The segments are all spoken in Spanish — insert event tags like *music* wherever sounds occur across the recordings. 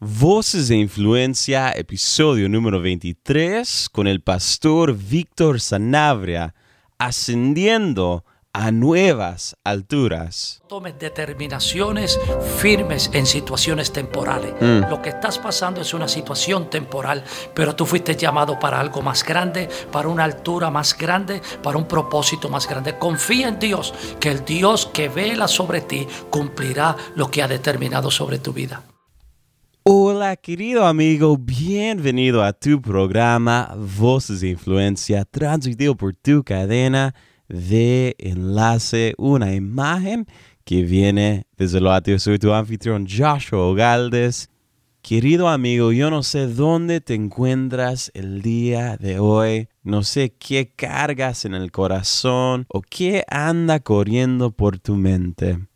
Voces de Influencia, episodio número 23, con el pastor Víctor Sanabria, ascendiendo a nuevas alturas. Tomes determinaciones firmes en situaciones temporales. Mm. Lo que estás pasando es una situación temporal, pero tú fuiste llamado para algo más grande, para una altura más grande, para un propósito más grande. Confía en Dios, que el Dios que vela sobre ti cumplirá lo que ha determinado sobre tu vida. Hola querido amigo, bienvenido a tu programa Voces de Influencia, transmitido por tu cadena de enlace, una imagen que viene desde lo ateo. Soy tu anfitrión Joshua Ogaldes. Querido amigo, yo no sé dónde te encuentras el día de hoy, no sé qué cargas en el corazón o qué anda corriendo por tu mente.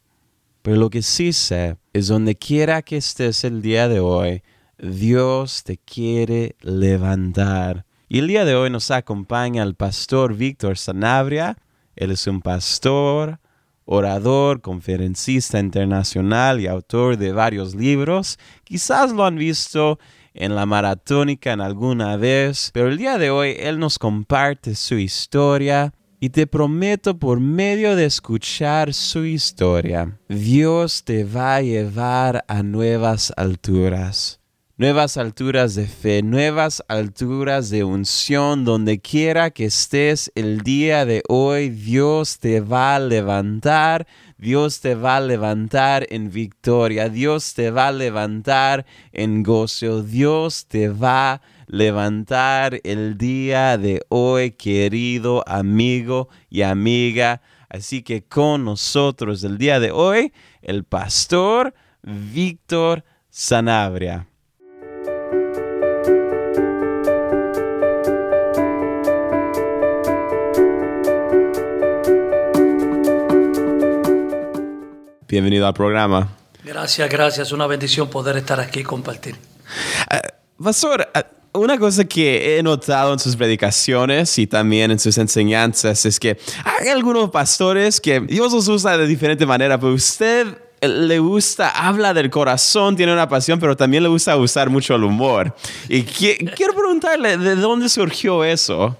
Pero lo que sí sé es donde quiera que estés el día de hoy, Dios te quiere levantar. Y el día de hoy nos acompaña el pastor Víctor Sanabria. Él es un pastor, orador, conferencista internacional y autor de varios libros. Quizás lo han visto en la maratónica en alguna vez, pero el día de hoy él nos comparte su historia y te prometo por medio de escuchar su historia, Dios te va a llevar a nuevas alturas. Nuevas alturas de fe, nuevas alturas de unción, donde quiera que estés el día de hoy, Dios te va a levantar, Dios te va a levantar en victoria, Dios te va a levantar en gozo, Dios te va a levantar el día de hoy, querido amigo y amiga. Así que con nosotros el día de hoy, el pastor Víctor Sanabria. Bienvenido al programa. Gracias, gracias. Una bendición poder estar aquí y compartir. Pastor, ah, una cosa que he notado en sus predicaciones y también en sus enseñanzas es que hay algunos pastores que Dios los usa de diferente manera, pero usted le gusta, habla del corazón, tiene una pasión, pero también le gusta usar mucho el humor. Y qui- *laughs* quiero preguntarle, ¿de dónde surgió eso?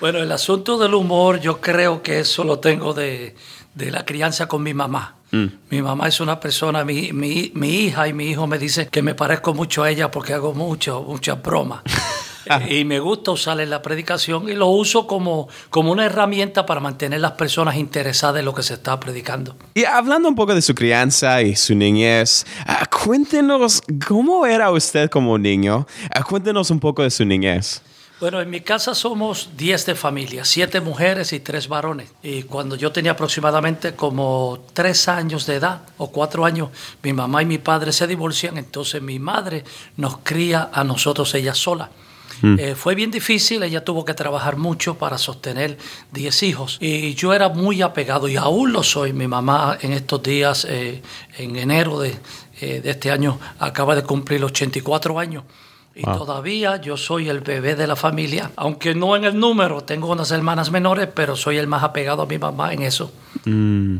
Bueno, el asunto del humor, yo creo que eso lo tengo de, de la crianza con mi mamá. Mi mamá es una persona, mi, mi, mi hija y mi hijo me dicen que me parezco mucho a ella porque hago mucho, muchas bromas. *laughs* y me gusta usar en la predicación y lo uso como, como una herramienta para mantener las personas interesadas en lo que se está predicando. Y hablando un poco de su crianza y su niñez, ah, cuéntenos cómo era usted como niño. Ah, cuéntenos un poco de su niñez. Bueno, en mi casa somos 10 de familia, 7 mujeres y 3 varones. Y cuando yo tenía aproximadamente como 3 años de edad o 4 años, mi mamá y mi padre se divorcian, entonces mi madre nos cría a nosotros ella sola. Eh, fue bien difícil, ella tuvo que trabajar mucho para sostener 10 hijos y yo era muy apegado y aún lo soy. Mi mamá en estos días, eh, en enero de, eh, de este año, acaba de cumplir 84 años. Y todavía yo soy el bebé de la familia, aunque no en el número, tengo unas hermanas menores, pero soy el más apegado a mi mamá en eso. Mm.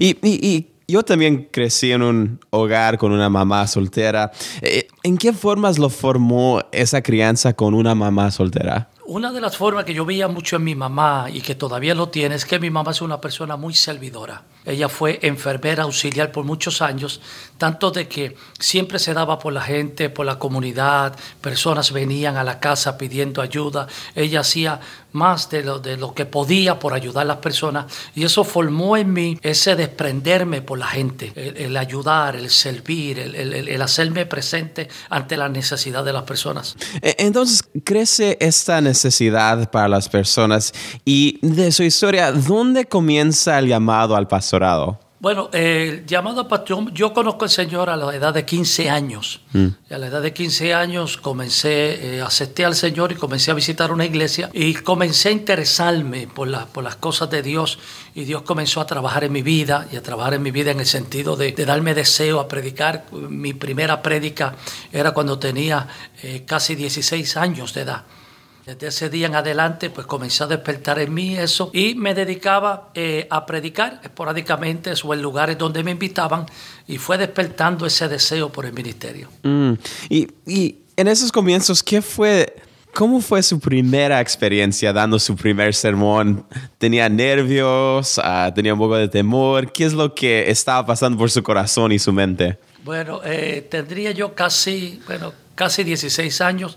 Y, y- y yo también crecí en un hogar con una mamá soltera. Eh, ¿En qué formas lo formó esa crianza con una mamá soltera? Una de las formas que yo veía mucho en mi mamá y que todavía lo tiene es que mi mamá es una persona muy servidora. Ella fue enfermera auxiliar por muchos años, tanto de que siempre se daba por la gente, por la comunidad, personas venían a la casa pidiendo ayuda, ella hacía más de lo, de lo que podía por ayudar a las personas y eso formó en mí ese desprenderme por la gente, el, ayudar, el servir, el, el- hacerme presente ante la necesidad de las personas. Eh, Entonces crece esta necesidad para las personas y de su historia, ¿dónde comienza el llamado al pastorado? Bueno, el llamado a pastor, yo conozco al Señor a la edad de 15 años. Y a la edad de 15 años comencé, eh, acepté al Señor y comencé a visitar una iglesia y comencé a interesarme por, la- por las cosas de Dios y Dios comenzó a trabajar en mi vida y a trabajar en mi vida en el sentido de, de darme deseo a predicar. Mi primera prédica era cuando tenía eh, casi 16 años de edad. Desde ese día en adelante, pues comencé a despertar en mí eso y me dedicaba eh, a predicar esporádicamente o en lugares donde me invitaban y fue despertando ese deseo por el ministerio. Mm. Y, y en esos comienzos, ¿qué fue? ¿Cómo fue su primera experiencia dando su primer sermón? ¿Tenía nervios? Ah, ¿Tenía un poco de temor? ¿Qué es lo que estaba pasando por su corazón y su mente? Bueno, eh, tendría yo casi, bueno, casi 16 años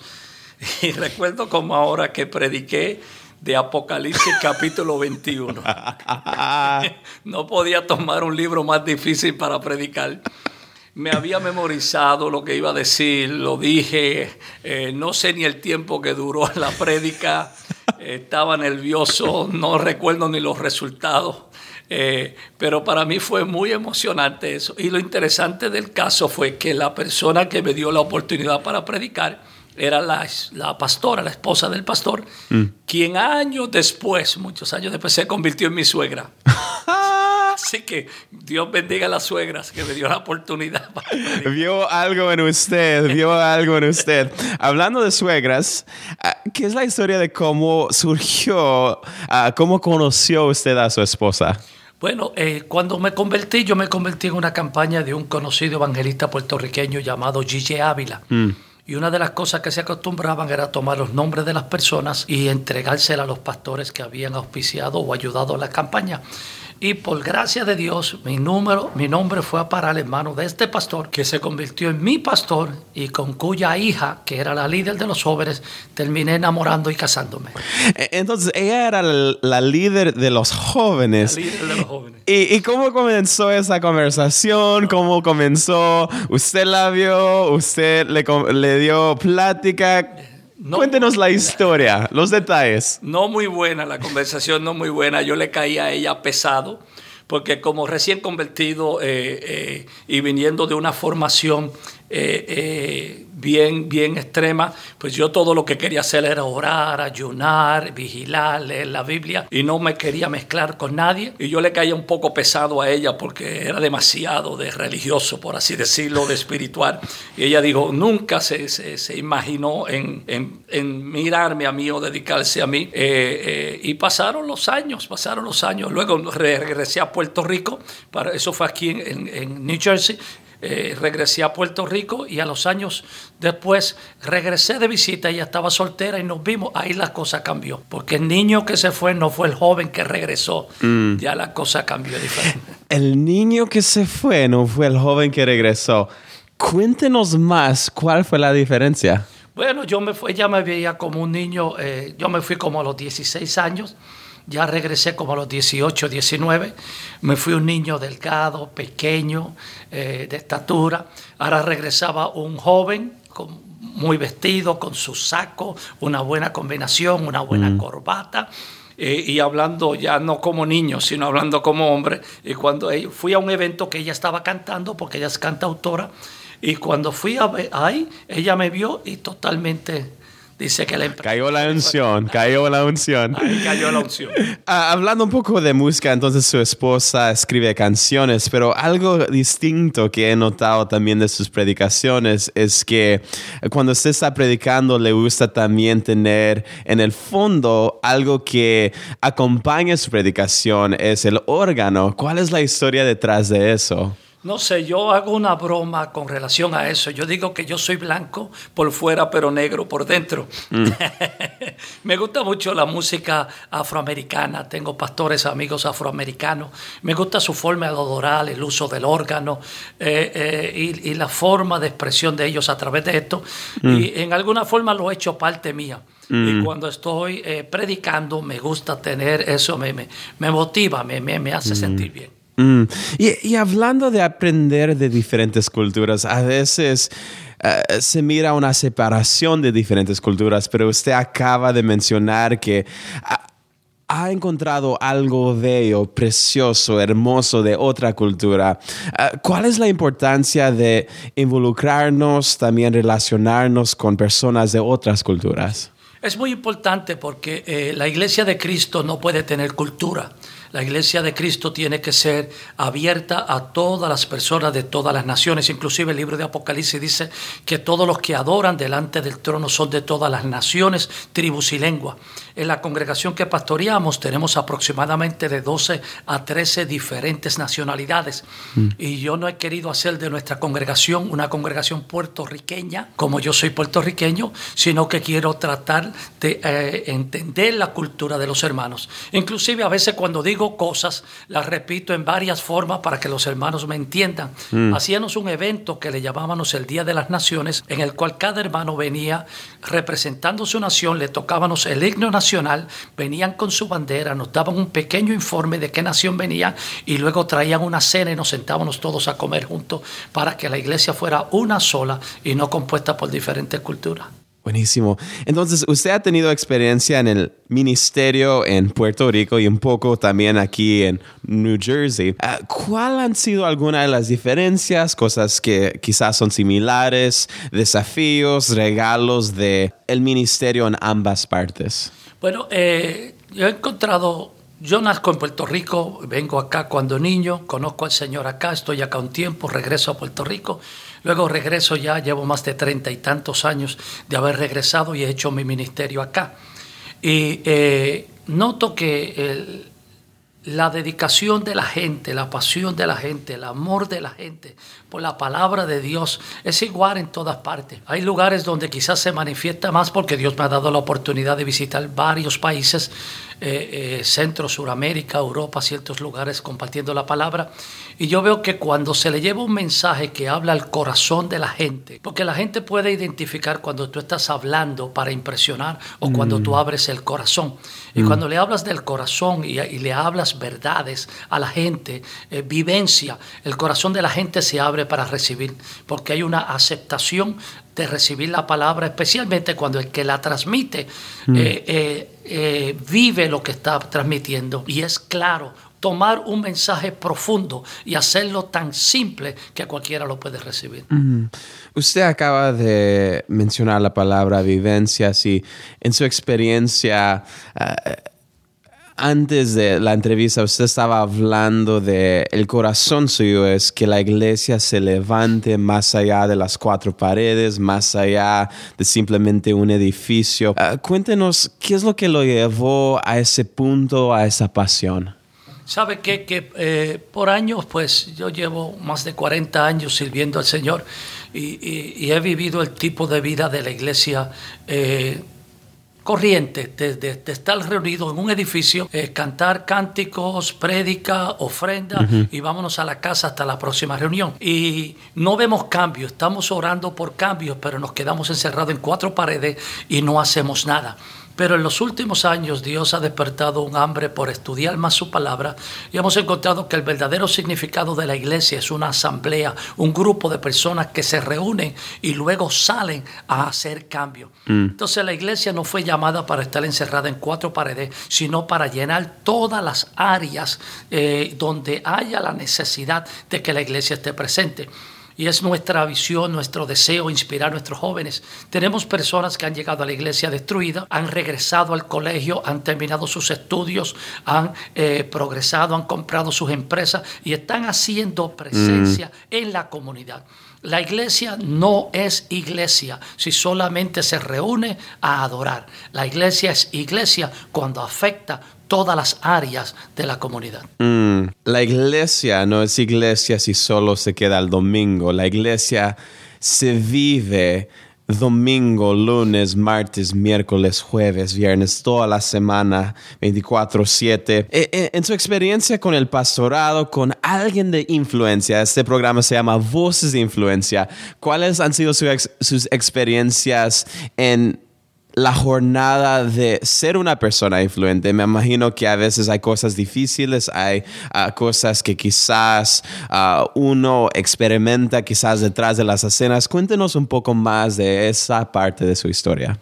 *laughs* y recuerdo como ahora que prediqué de Apocalipsis *laughs* capítulo 21. *laughs* no podía tomar un libro más difícil para predicar me había memorizado lo que iba a decir, lo dije, eh, no sé ni el tiempo que duró la prédica, estaba nervioso, no recuerdo ni los resultados, eh, pero para mí fue muy emocionante eso. Y lo interesante del caso fue que la persona que me dio la oportunidad para predicar era la, la pastora, la esposa del pastor, mm. quien años después, muchos años después, se convirtió en mi suegra. *laughs* Así que Dios bendiga a las suegras que me dio la oportunidad. vio algo en usted, vio algo en usted. Hablando de suegras, ah, ¿qué es la historia de cómo surgió, ah, cómo conoció usted a su esposa? Bueno, eh, cuando me convertí, yo me convertí en una campaña de un conocido evangelista puertorriqueño llamado Gigi Ávila. Mm. Y una de las cosas que se acostumbraban era tomar los nombres de las personas y entregárselas a los pastores que habían auspiciado o ayudado a la campaña. Y por gracia de Dios, mi número, mi nombre fue a parar en manos de este pastor, que se convirtió en mi pastor y con cuya hija, que era la líder de los jóvenes, terminé enamorando y casándome. E, entonces, ella era la líder de los jóvenes. La líder de los jóvenes. ¿Y, y cómo comenzó esa conversación? ¿Cómo comenzó? ¿Usted la vio? ¿Usted le, le dio plática? Cuéntenos la historia, los detalles. No muy buena la conversación, no muy buena. Yo le caí a ella pesado, porque como recién convertido eh, eh, y viniendo de una formación eh, bien, bien extrema, pues yo todo lo que quería hacer era orar, ayunar, vigilar, leer la Biblia y no me quería mezclar con nadie. Y yo le caía un poco pesado a ella porque era demasiado de religioso, por así decirlo, de espiritual. Y ella dijo, nunca se, se, imaginó en, en, mirarme a mí o dedicarse a mí. Eh, eh, y pasaron los años, pasaron los años. Luego regresé a Puerto Rico, para, eso fue aquí en, en New Jersey. Eh, regresé a Puerto Rico y a los años después regresé de visita, ella estaba soltera y nos vimos, ahí la cosa cambió, porque el niño que se fue no fue el joven que regresó, mm. ya la cosa cambió diferente. *laughs* El niño que se fue no fue el joven que regresó. Cuéntenos más, ¿cuál fue la diferencia? Bueno, yo me fui, ella me veía como un niño, eh, yo me fui como a los 16 años, ya regresé como a los 18, 19. Me fui un niño delgado, pequeño, eh, de estatura. Ahora regresaba un joven muy vestido, con su saco, una buena combinación, una buena mm. corbata. Eh, y hablando ya no como niño, sino hablando como hombre. Y cuando fui a un evento que ella estaba cantando, porque ella es cantautora, y cuando fui a, ahí, ella me vio y totalmente Dice que le Cayó la unción, cayó la unción. cayó la unción. Ah, hablando un poco de música, entonces su esposa escribe canciones, pero algo distinto que he notado también de sus predicaciones es que cuando usted está predicando le gusta también tener en el fondo algo que acompañe su predicación, es el órgano. ¿Cuál es la historia detrás de eso? No sé, yo hago una broma con relación a eso. Yo digo que yo soy blanco por fuera, pero negro por dentro. Mm. *laughs* Me gusta mucho la música afroamericana. Tengo pastores amigos afroamericanos. Me gusta su forma de adorar, el uso del órgano eh, eh, y, la forma de expresión de ellos a través de esto. Mm. Y en alguna forma lo he hecho parte mía. Y mm. cuando estoy eh, predicando, me gusta tener eso, me, me, motiva, me, me hace sentir bien. Mm. Y, hablando de aprender de diferentes culturas, a veces eh, se mira una separación de diferentes culturas, pero usted acaba de mencionar que ha, encontrado algo bello, precioso, hermoso de otra cultura. Eh, ¿Cuál es la importancia de involucrarnos, también relacionarnos con personas de otras culturas? Es muy importante porque eh, la iglesia de Cristo no puede tener cultura. La iglesia de Cristo tiene que ser abierta a todas las personas de todas las naciones. Inclusive el libro de Apocalipsis dice que todos los que adoran delante del trono son de todas las naciones, tribus y lenguas. En la congregación que pastoreamos tenemos aproximadamente de 12 a 13 diferentes nacionalidades. Mm. Y yo no he querido hacer de nuestra congregación una congregación puertorriqueña, como yo soy puertorriqueño, sino que quiero tratar de eh, entender la cultura de los hermanos. Inclusive a veces cuando digo cosas, las repito en varias formas para que los hermanos me entiendan. Mm. Hacíamos un evento que le llamábamos el Día de las Naciones, en el cual cada hermano venía representando su nación, le tocábamos el himno nacional, venían con su bandera, nos daban un pequeño informe de qué nación venía y luego traían una cena y nos sentábamos todos a comer juntos para que la iglesia fuera una sola y no compuesta por diferentes culturas. Buenísimo. Entonces, usted ha tenido experiencia en el ministerio en Puerto Rico y un poco también aquí en New Jersey. Ah, ¿Cuál han sido algunas de las diferencias, cosas que quizás son similares, desafíos, regalos de el ministerio en ambas partes? Bueno, eh, yo he encontrado yo nazco en Puerto Rico, vengo acá cuando niño, conozco al Señor acá, estoy acá un tiempo, regreso a Puerto Rico, luego regreso ya, llevo más de treinta y tantos años de haber regresado y he hecho mi ministerio acá. Y eh, noto que el, la dedicación de la gente, la pasión de la gente, el amor de la gente por la palabra de Dios es igual en todas partes. Hay lugares donde quizás se manifiesta más porque Dios me ha dado la oportunidad de visitar varios países, eh, eh, Centro, Suramérica, Europa, ciertos lugares compartiendo la palabra. Y yo veo que cuando se le lleva un mensaje que habla al corazón de la gente, porque la gente puede identificar cuando tú estás hablando para impresionar o cuando tú mm. abres el corazón. Y mm. cuando le hablas del corazón y, le hablas verdades a la gente, eh, vivencia, el corazón de la gente se abre para recibir, porque hay una aceptación de recibir la palabra, especialmente cuando el que la transmite mm. eh, eh, vive lo que está transmitiendo y es claro. Tomar un mensaje profundo y hacerlo tan simple que cualquiera lo puede recibir. Usted acaba de mencionar la palabra vivencias y en su experiencia, eh, antes de la entrevista, usted estaba hablando de el corazón suyo es que la iglesia se levante más allá de las cuatro paredes, más allá de simplemente un edificio. Eh, cuéntenos qué es lo que lo llevó a ese punto, a esa pasión. Sabe que, que eh, por años, pues yo llevo más de 40 años sirviendo al Señor y, he vivido el tipo de vida de la iglesia eh, corriente, de, estar reunido en un edificio, eh, cantar cánticos, prédica, ofrenda y vámonos a la casa hasta la próxima reunión. Y no vemos cambios, estamos orando por cambios, pero nos quedamos encerrados en cuatro paredes y no hacemos nada. Pero en los últimos años Dios ha despertado un hambre por estudiar más su palabra y hemos encontrado que el verdadero significado de la iglesia es una asamblea, un grupo de personas que se reúnen y luego salen a hacer cambio. Mm. Entonces la iglesia no fue llamada para estar encerrada en cuatro paredes, sino para llenar todas las áreas eh, donde haya la necesidad de que la iglesia esté presente y es nuestra visión, nuestro deseo inspirar a nuestros jóvenes. Tenemos personas que han llegado a la iglesia destruida, han regresado al colegio, han terminado sus estudios, han eh, progresado, han comprado sus empresas y están haciendo presencia mm. en la comunidad. La iglesia no es iglesia si solamente se reúne a adorar. La iglesia es iglesia cuando afecta todas las áreas de la comunidad. Mm, la iglesia no es iglesia si solo se queda el domingo. La iglesia se vive domingo, lunes, martes, miércoles, jueves, viernes, toda la semana, 24/7. Eh, eh, en su experiencia con el pastorado, con alguien de influencia, este programa se llama Voces de Influencia. ¿Cuáles han sido sus experiencias en la jornada de ser una persona influente. Me imagino que a veces hay cosas difíciles, hay ah, cosas que quizás ah, uno experimenta quizás detrás de las escenas. Cuéntenos un poco más de esa parte de su historia.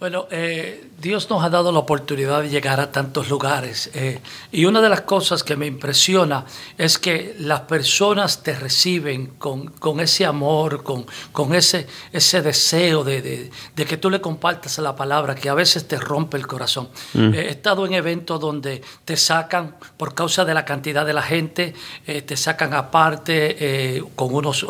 Bueno, eh, Dios nos ha dado la oportunidad de llegar a tantos lugares eh, y una de las cosas que me impresiona es que las personas te reciben con, con ese amor, con, con ese, ese deseo de, de, de, que tú le compartas la palabra que a veces te rompe el corazón. Mm. he estado en eventos donde te sacan por causa de la cantidad de la gente, eh, te sacan aparte con unos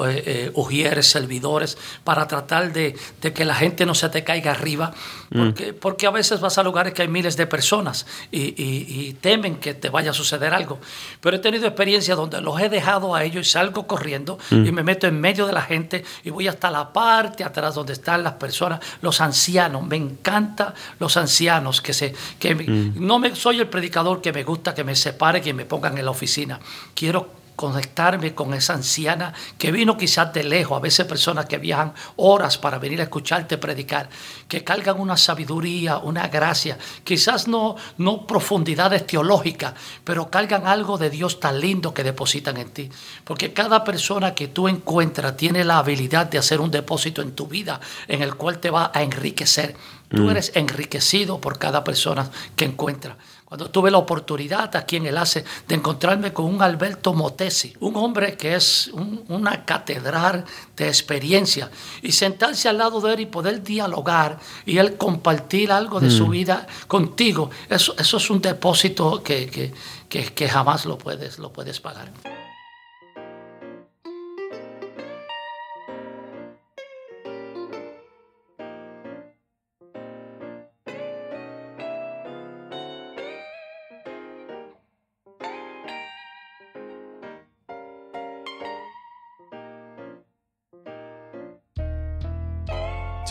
ujieres, servidores, para tratar de, de que la gente no se te caiga arriba. Porque, porque a veces vas a lugares que hay miles de personas y, temen que te vaya a suceder algo. Pero he tenido experiencias donde los he dejado a ellos y salgo corriendo y me meto en medio de la gente y voy hasta la parte atrás donde están las personas, los ancianos. Me encanta los ancianos que se... Que No me, soy el predicador que me gusta que me separe, que me pongan en la oficina. Quiero conectarme con esa anciana que vino quizás de lejos, a veces personas que viajan horas para venir a escucharte predicar, que cargan una sabiduría, una gracia, quizás no, no profundidades teológicas, pero cargan algo de Dios tan lindo que depositan en ti. Porque cada persona que tú encuentras tiene la habilidad de hacer un depósito en tu vida en el cual te va a enriquecer. Tú mm. eres enriquecido por cada persona que encuentras. Cuando tuve la oportunidad aquí en el ACE de encontrarme con un Alberto Motesi, un hombre que es una catedral de experiencia, y sentarse al lado de él y poder dialogar y él compartir algo de su mm. vida contigo, eso, eso es un depósito que, que, que, que jamás lo puedes, lo puedes pagar.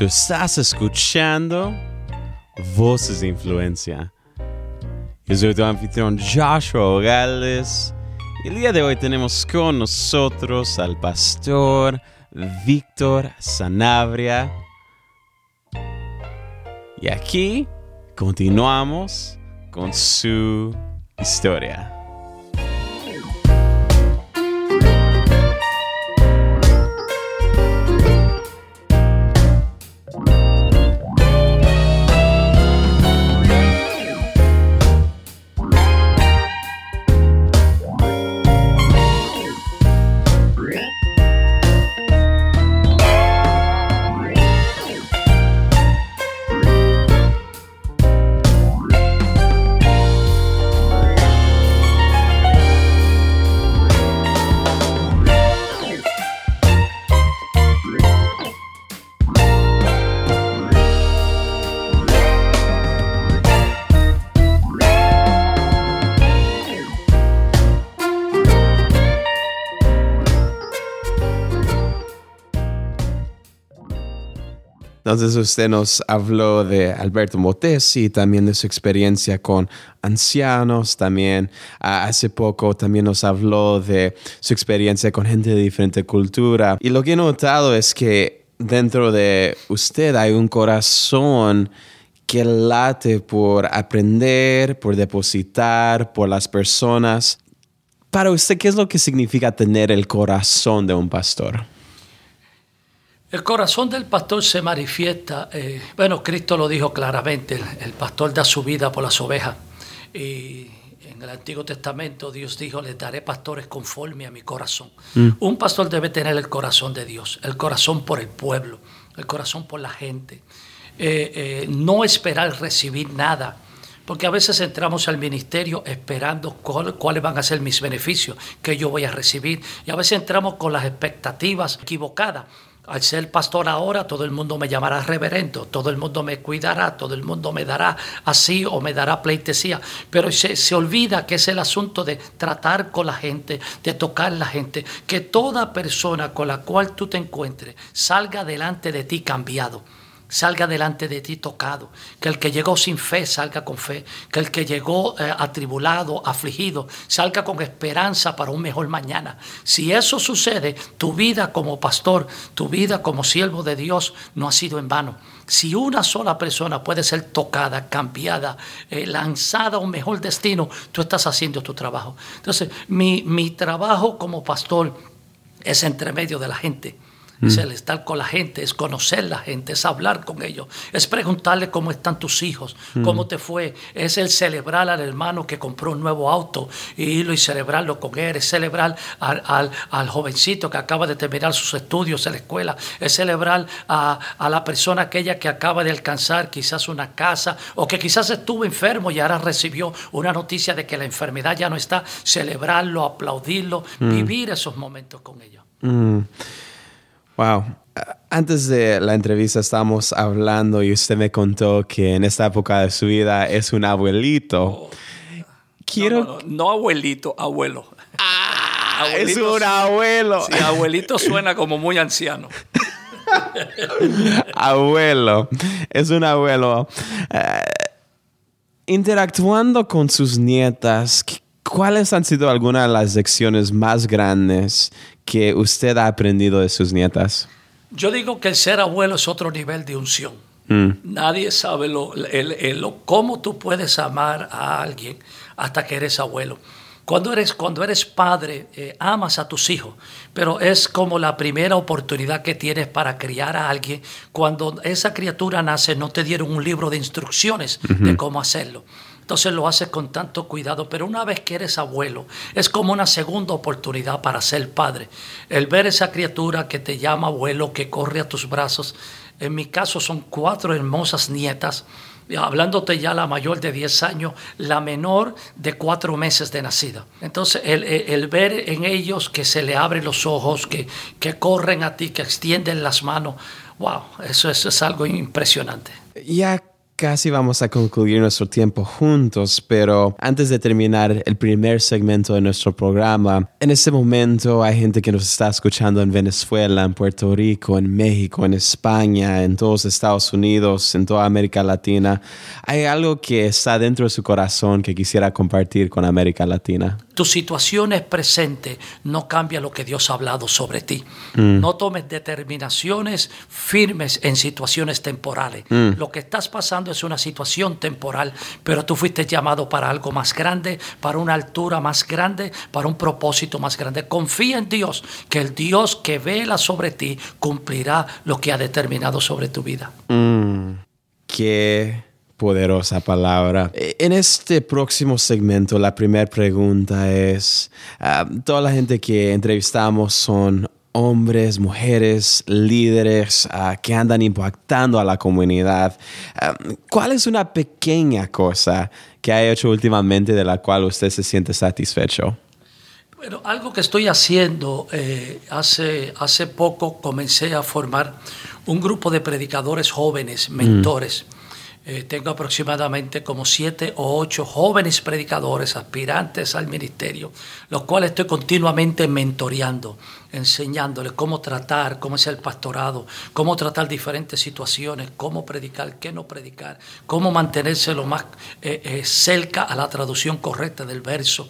Estás escuchando Voces de Influencia. Yo soy tu anfitrión Joshua Ogales. El día de hoy tenemos con nosotros al pastor Víctor Sanabria. Y aquí continuamos con su historia. Entonces usted nos habló de Alberto Motesi y también de su experiencia con ancianos, también ah, hace poco también nos habló de su experiencia con gente de diferente cultura. Y lo que he notado es que dentro de usted hay un corazón que late por aprender, por depositar, por las personas. Para usted, ¿qué es lo que significa tener el corazón de un pastor? El corazón del pastor se manifiesta, eh, bueno, Cristo lo dijo claramente, el, pastor da su vida por las ovejas. Y en el Antiguo Testamento Dios dijo, les daré pastores conforme a mi corazón. Mm. Un pastor debe tener el corazón de Dios, el corazón por el pueblo, el corazón por la gente. Eh, eh, no esperar recibir nada, porque a veces entramos al ministerio esperando cuáles van a ser mis beneficios que yo voy a recibir, y a veces entramos con las expectativas equivocadas al ser pastor ahora, todo el mundo me llamará reverendo, todo el mundo me cuidará, todo el mundo me dará así o me dará pleitesía. Pero se, se olvida que es el asunto de tratar con la gente, de tocar la gente, que toda persona con la cual tú te encuentres salga delante de ti cambiado salga delante de ti tocado, que el que llegó sin fe salga con fe, que el que llegó eh, atribulado, afligido, salga con esperanza para un mejor mañana. Si eso sucede, tu vida como pastor, tu vida como siervo de Dios no ha sido en vano. Si una sola persona puede ser tocada, cambiada, eh, lanzada a un mejor destino, tú estás haciendo tu trabajo. Entonces, mi, mi trabajo como pastor es entre medio de la gente Es el estar con la gente, es conocer la gente, es hablar con ellos, es preguntarle cómo están tus hijos, cómo te fue, es el celebrar al hermano que compró un nuevo auto y irlo y celebrarlo con él, es celebrar al, al, jovencito que acaba de terminar sus estudios en la escuela, es celebrar a, a la persona aquella que acaba de alcanzar quizás una casa o que quizás estuvo enfermo y ahora recibió una noticia de que la enfermedad ya no está, celebrarlo, aplaudirlo, vivir esos momentos con ellos. Wow. Antes de la entrevista estábamos hablando y usted me contó que en esta época de su vida es un abuelito. Oh. Quiero... No, abuelito, abuelo. Ah, es un abuelo. Sí, abuelito suena como muy anciano. *laughs* abuelo, es un abuelo. Eh, interactuando con sus nietas, ¿cuáles han sido algunas de las lecciones más grandes que usted ha aprendido de sus nietas? Yo digo que el ser abuelo es otro nivel de unción. Mm. Nadie sabe lo, cómo tú puedes amar a alguien hasta que eres abuelo. Cuando eres, cuando eres padre, eh, amas a tus hijos, pero es como la primera oportunidad que tienes para criar a alguien. Cuando esa criatura nace, no te dieron un libro de instrucciones de cómo hacerlo. Entonces lo haces con tanto cuidado, pero una vez que eres abuelo, es como una segunda oportunidad para ser padre. El ver esa criatura que te llama abuelo, que corre a tus brazos. En mi caso son cuatro hermosas nietas, hablándote ya la mayor de 10 años, la menor de cuatro meses de nacida. Entonces, el, ver en ellos que se le abren los ojos, que, que corren a ti, que extienden las manos, wow, eso, eso es algo impresionante. Casi vamos a concluir nuestro tiempo juntos, pero antes de terminar el primer segmento de nuestro programa, en este momento hay gente que nos está escuchando en Venezuela, en Puerto Rico, en México, en España, en todos Estados Unidos, en toda América Latina. ¿Hay algo que está dentro de su corazón que quisiera compartir con América Latina? Tu situación es presente, no cambia lo que Dios ha hablado sobre ti. Mm. No tomes determinaciones firmes en situaciones temporales. Mm. Lo que estás pasando es una situación temporal, pero tú fuiste llamado para algo más grande, para una altura más grande, para un propósito más grande. Confía en Dios, que el Dios que vela sobre ti cumplirá lo que ha determinado sobre tu vida. Mm, qué poderosa palabra. En este próximo segmento, la primera pregunta es, ah, toda la gente que entrevistamos son hombres, mujeres, líderes ah, que andan impactando a la comunidad. Ah, ¿Cuál es una pequeña cosa que ha hecho últimamente de la cual usted se siente satisfecho? Bueno, algo que estoy haciendo, eh, hace, hace poco comencé a formar un grupo de predicadores jóvenes, mentores. Eh, tengo aproximadamente como siete o ocho jóvenes predicadores, aspirantes al ministerio, los cuales estoy continuamente mentoreando, enseñándoles cómo tratar, cómo es el pastorado, cómo tratar diferentes situaciones, cómo predicar, qué no predicar, cómo mantenerse lo más eh, eh, cerca a la traducción correcta del verso.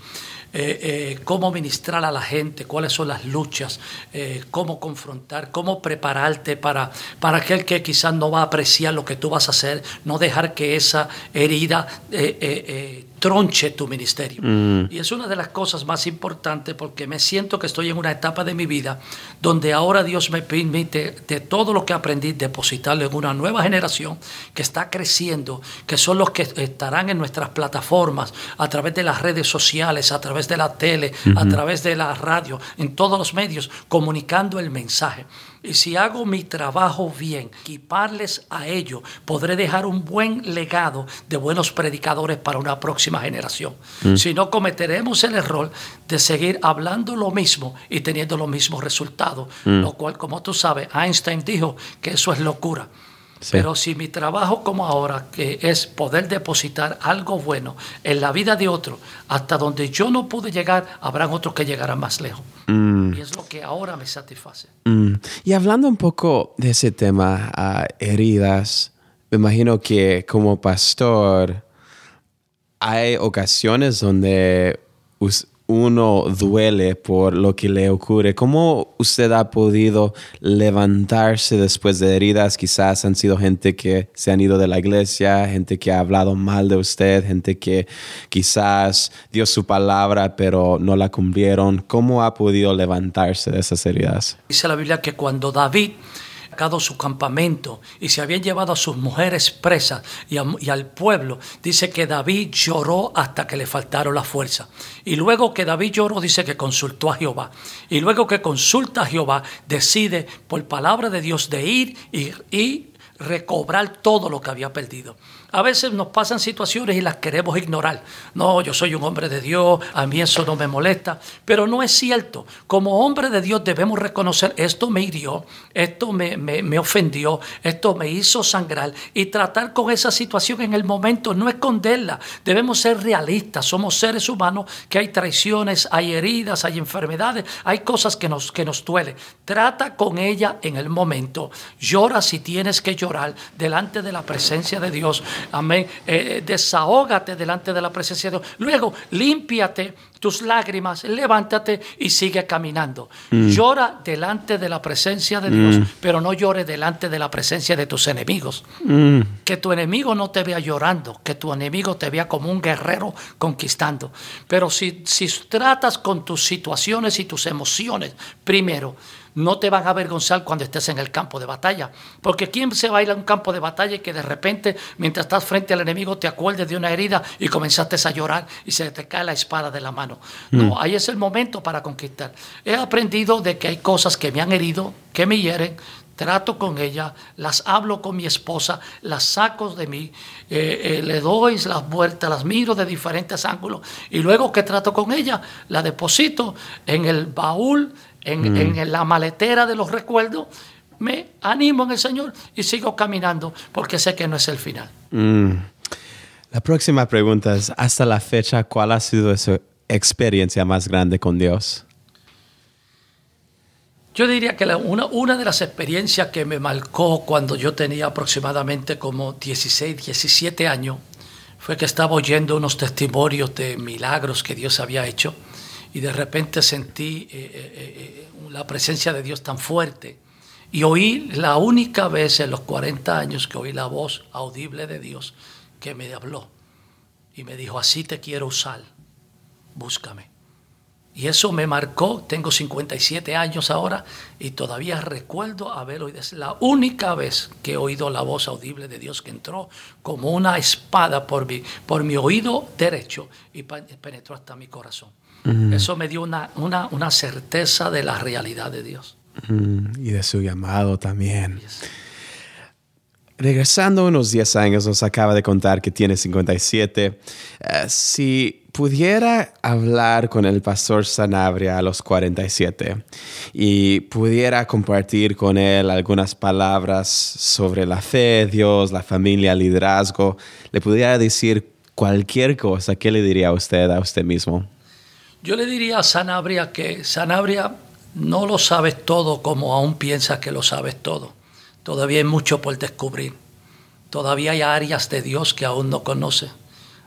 Eh, eh, cómo ministrar a la gente, cuáles son las luchas, eh, cómo confrontar, cómo prepararte para, para aquel que quizás no va a apreciar lo que tú vas a hacer, no dejar que esa herida tronche tu ministerio. Mm. Y es una de las cosas más importantes porque me siento que estoy en una etapa de mi vida donde ahora Dios me permite de todo lo que aprendí depositarlo en una nueva generación que está creciendo, que son los que estarán en nuestras plataformas, a través de las redes sociales, a través de la tele, a través de la radio, en todos los medios, comunicando el mensaje. Y si hago mi trabajo bien, equiparles a ello, podré dejar un buen legado de buenos predicadores para una próxima generación. Mm. Si no, cometeremos el error de seguir hablando lo mismo y teniendo los mismos resultados, mm. lo cual, como tú sabes, Einstein dijo que eso es locura. Pero si mi trabajo como ahora, que es poder depositar algo bueno en la vida de otro, hasta donde yo no pude llegar, habrán otros que llegarán más lejos. Mm. Y es lo que ahora me satisface. Mm. Y hablando un poco de ese tema, heridas, me imagino que como pastor hay ocasiones donde uno duele por lo que le ocurre, ¿cómo usted ha podido levantarse después de heridas? Quizás han sido gente que se han ido de la iglesia, gente que ha hablado mal de usted, gente que quizás dio su palabra pero no la cumplieron. ¿Cómo ha podido levantarse de esas heridas? Dice la Biblia que cuando David su campamento y se habían llevado a sus mujeres presas y, al pueblo, dice que David lloró hasta que le faltaron la fuerza. Y luego que David lloró, dice que consultó a Jehová. Y luego que consulta a Jehová, decide por palabra de Dios de ir y, y recobrar todo lo que había perdido. A veces nos pasan situaciones y las queremos ignorar. No, yo soy un hombre de Dios, a mí eso no me molesta. Pero no es cierto. Como hombre de Dios debemos reconocer, esto me hirió, esto me, me, ofendió, esto me hizo sangrar y tratar con esa situación en el momento, no esconderla. Debemos ser realistas, somos seres humanos que hay traiciones, hay heridas, hay enfermedades, hay cosas que nos, que nos duelen. Trata con ella en el momento. Llora si tienes que llorar delante de la presencia de Dios Amén. Eh, eh, desahógate delante de la presencia de Dios. Luego, límpiate tus lágrimas, levántate y sigue caminando. Mm. Llora delante de la presencia de Dios, mm. pero no llore delante de la presencia de tus enemigos. Mm. Que tu enemigo no te vea llorando, que tu enemigo te vea como un guerrero conquistando. Pero si, si tratas con tus situaciones y tus emociones, primero, no te van a avergonzar cuando estés en el campo de batalla. Porque ¿quién se va a ir a un campo de batalla y que de repente, mientras estás frente al enemigo, te acuerdes de una herida y comenzaste a llorar y se te cae la espada de la mano? No, mm. ahí es el momento para conquistar. He aprendido de que hay cosas que me han herido, que me hieren, trato con ella, las hablo con mi esposa, las saco de mí, eh, eh, le doy las vueltas, las miro de diferentes ángulos y luego que trato con ella, la deposito en el baúl Mm. en, la maletera de los recuerdos, me animo en el Señor y sigo caminando porque sé que no es el final. Mm. La próxima pregunta es, hasta la fecha, ¿cuál ha sido su experiencia más grande con Dios? Yo diría que una, una, de las experiencias que me marcó cuando yo tenía aproximadamente como 16, 17 años fue que estaba oyendo unos testimonios de milagros que Dios había hecho y de repente sentí eh, eh, eh, la presencia de Dios tan fuerte. Y oí la única vez en los 40 años que oí la voz audible de Dios que me habló y me dijo, así te quiero usar, búscame. Y eso me marcó, tengo 57 años ahora y todavía recuerdo haber oído. Es la única vez que he oído la voz audible de Dios que entró como una espada por mi, por mi oído derecho y penetró hasta mi corazón. Eso me dio una, una, certeza de la realidad de Dios. Y de su llamado también. Regresando unos 10 años, nos acaba de contar que tiene 57. Eh, si pudiera hablar con el pastor Sanabria a los 47 y pudiera compartir con él algunas palabras sobre la fe, Dios, la familia, liderazgo, le pudiera decir cualquier cosa, ¿qué le diría a usted, a usted mismo? Yo le diría a Sanabria que Sanabria no lo sabes todo como aún piensas que lo sabes todo. Todavía hay mucho por descubrir. Todavía hay áreas de Dios que aún no conoce.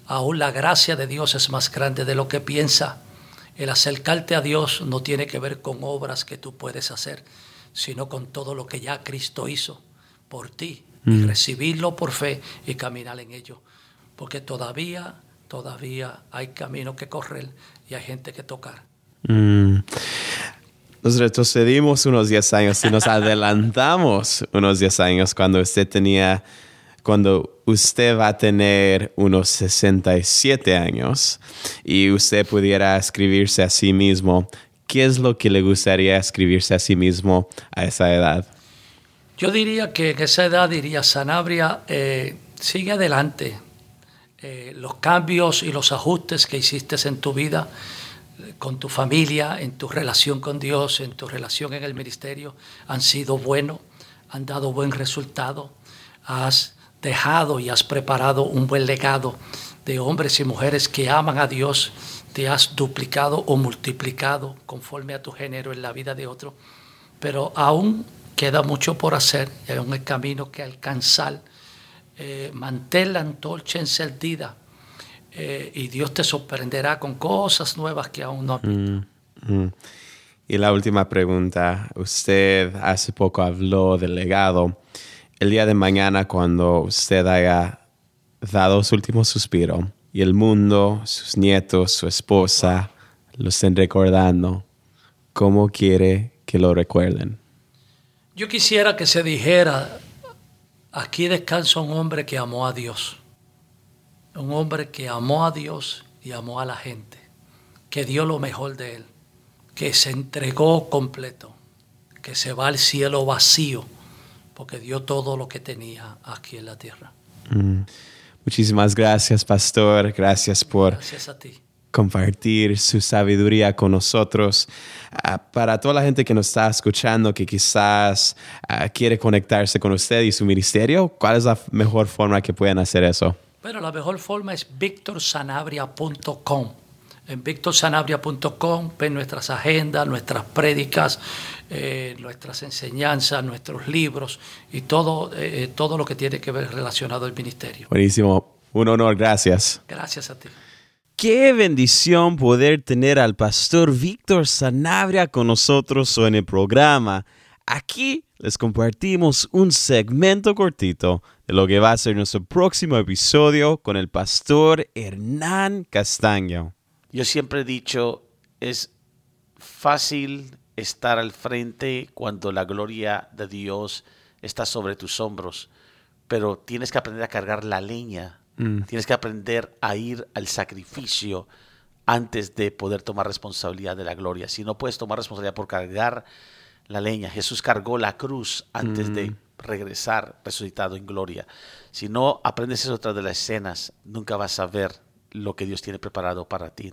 Aún la gracia de Dios es más grande de lo que piensa. El acercarte a Dios no tiene que ver con obras que tú puedes hacer, sino con todo lo que ya Cristo hizo por ti y mm. recibirlo por fe y caminar en ello. Porque todavía, todavía hay camino que correr y gente que tocar. Mm. Nos retrocedimos unos 10 años y nos *laughs* adelantamos unos 10 años cuando usted tenía, cuando usted va a tener unos 67 años y usted pudiera escribirse a sí mismo, ¿qué es lo que le gustaría escribirse a sí mismo a esa edad? Yo diría que en esa edad diría Sanabria, eh, sigue adelante, eh, los cambios y los ajustes que hiciste en tu vida, con tu familia, en tu relación con Dios, en tu relación en el ministerio, han sido buenos, han dado buen resultado. Has dejado y has preparado un buen legado de hombres y mujeres que aman a Dios, te has duplicado o multiplicado conforme a tu género en la vida de otro. Pero aún queda mucho por hacer, hay un camino que alcanzar eh, mantén la antorcha encendida eh, y Dios te sorprenderá con cosas nuevas que aún no has visto. Mm, mm. Y la última pregunta, usted hace poco habló del legado. El día de mañana, cuando usted haya dado su último suspiro y el mundo, sus nietos, su esposa, lo estén recordando, ¿cómo quiere que lo recuerden? Yo quisiera que se dijera, aquí descansa un hombre que amó a Dios, un hombre que amó a Dios y amó a la gente, que dio lo mejor de él, que se entregó completo, que se va al cielo vacío, porque dio todo lo que tenía aquí en la tierra. Mm. Muchísimas gracias, pastor. Gracias por compartir su sabiduría con nosotros. Ah, para toda la gente que nos está escuchando, que quizás ah, quiere conectarse con usted y su ministerio, ¿cuál es la mejor forma que pueden hacer eso? Bueno, la mejor forma es victorsanabria.com. En victorsanabria.com ven nuestras agendas, nuestras prédicas, eh, nuestras enseñanzas, nuestros libros y todo, eh, todo lo que tiene que ver relacionado al ministerio. Buenísimo. Un honor, gracias. Gracias a ti. Qué bendición poder tener al pastor Víctor Sanabria con nosotros en el programa. Aquí les compartimos un segmento cortito de lo que va a ser nuestro próximo episodio con el pastor Hernán Castaño. Yo siempre he dicho, es fácil estar al frente cuando la gloria de Dios está sobre tus hombros, pero tienes que aprender a cargar la leña, mm. tienes que aprender a ir al sacrificio antes de poder tomar responsabilidad de la gloria. Si no puedes tomar responsabilidad por cargar la leña, Jesús cargó la cruz antes de mm. regresar resucitado en gloria. Si no aprendes eso tras de las escenas, nunca vas a ver lo que Dios tiene preparado para ti.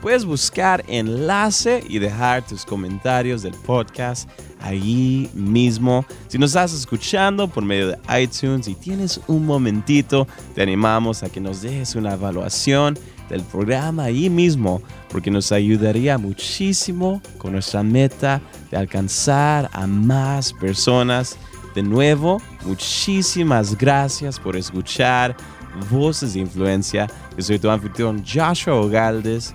Puedes buscar enlace y dejar tus comentarios del podcast allí mismo. Si nos estás escuchando por medio de iTunes y tienes un momentito, te animamos a que nos dejes una evaluación del programa allí mismo, porque nos ayudaría muchísimo con nuestra meta de alcanzar a más personas. De nuevo, muchísimas gracias por escuchar Voces de Influencia. Yo soy tu anfitrión Joshua Ogaldes,